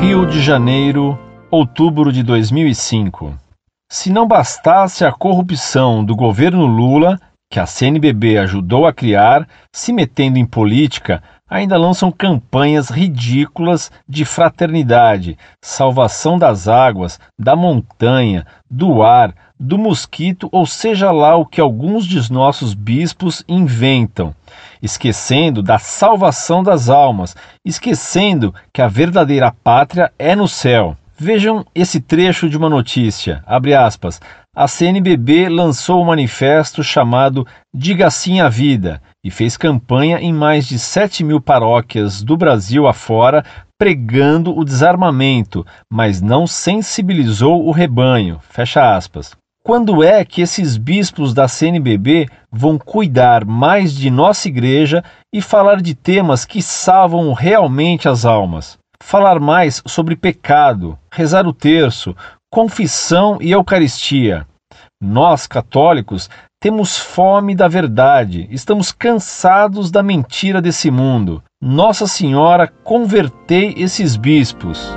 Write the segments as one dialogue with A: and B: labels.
A: de janeiro, outubro de 2005. Se não bastasse a corrupção do governo Lula, que a CNBB ajudou a criar, se metendo em política, ainda lançam campanhas ridículas de fraternidade, salvação das águas, da montanha, do ar, do mosquito, ou seja lá o que alguns de nossos bispos inventam, esquecendo da salvação das almas, esquecendo que a verdadeira pátria é no céu. Vejam esse trecho de uma notícia, abre aspas, a CNBB lançou um manifesto chamado Diga Sim à Vida e fez campanha em mais de 7 mil paróquias do Brasil afora pregando o desarmamento, mas não sensibilizou o rebanho. Fecha aspas. Quando é que esses bispos da CNBB vão cuidar mais de nossa igreja e falar de temas que salvam realmente as almas? Falar mais sobre pecado, rezar o terço, confissão e Eucaristia. Nós, católicos, temos fome da verdade, estamos cansados da mentira desse mundo. Nossa Senhora, convertei esses bispos.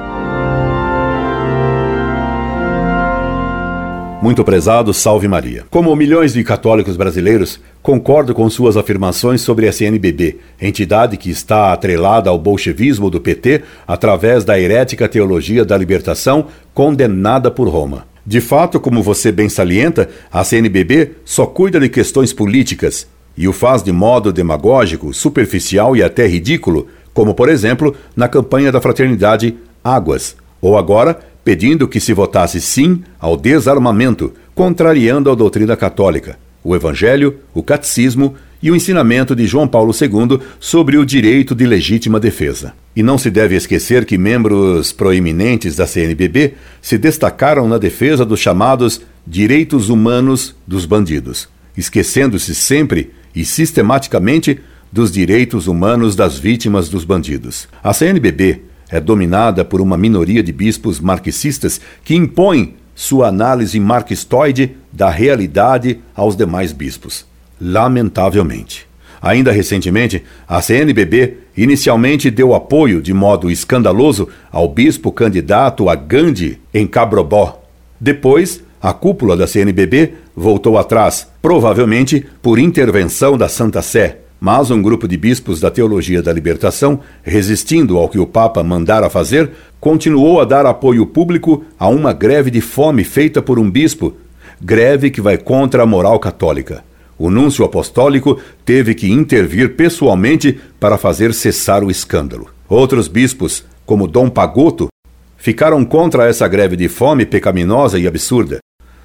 B: Muito prezado, salve Maria. Como milhões de católicos brasileiros, concordo com suas afirmações sobre a CNBB, entidade que está atrelada ao bolchevismo do PT através da herética teologia da libertação condenada por Roma. De fato, como você bem salienta, a CNBB só cuida de questões políticas e o faz de modo demagógico, superficial e até ridículo, como por exemplo na campanha da fraternidade Águas, ou agora pedindo que se votasse sim ao desarmamento, contrariando a doutrina católica, o Evangelho, o Catecismo e o ensinamento de João Paulo II sobre o direito de legítima defesa. E não se deve esquecer que membros proeminentes da CNBB se destacaram na defesa dos chamados direitos humanos dos bandidos, esquecendo-se sempre e sistematicamente dos direitos humanos das vítimas dos bandidos. A CNBB é dominada por uma minoria de bispos marxistas que impõem sua análise marxistoide da realidade aos demais bispos. Lamentavelmente. Ainda recentemente, a CNBB inicialmente deu apoio de modo escandaloso ao bispo candidato a Gandhi em Cabrobó. Depois, a cúpula da CNBB voltou atrás, provavelmente por intervenção da Santa Sé, mas um grupo de bispos da teologia da libertação, resistindo ao que o Papa mandara fazer, continuou a dar apoio público a uma greve de fome feita por um bispo, greve que vai contra a moral católica. O núncio apostólico teve que intervir pessoalmente para fazer cessar o escândalo. Outros bispos, como Dom Pagoto, ficaram contra essa greve de fome pecaminosa e absurda.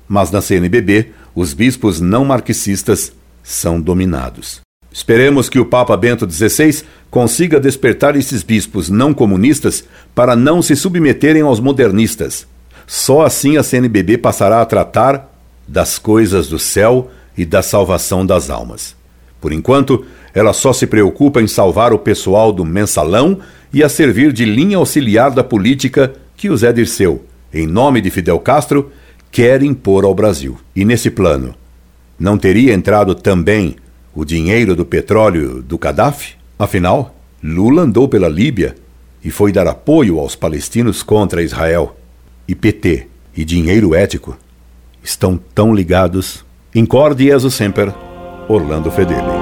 B: Mas na CNBB, os bispos não marxistas são dominados. Esperemos que o Papa Bento XVI consiga despertar esses bispos não comunistas para não se submeterem aos modernistas. Só assim a CNBB passará a tratar das coisas do céu e da salvação das almas. Por enquanto, ela só se preocupa em salvar o pessoal do mensalão e a servir de linha auxiliar da política que o Zé Dirceu, em nome de Fidel Castro, quer impor ao Brasil. E nesse plano, não teria entrado também o dinheiro do petróleo do Gaddafi? Afinal, Lula andou pela Líbia e foi dar apoio aos palestinos contra Israel. E PT e dinheiro ético estão tão ligados. Incorde Jesus Semper, Orlando Fedeli.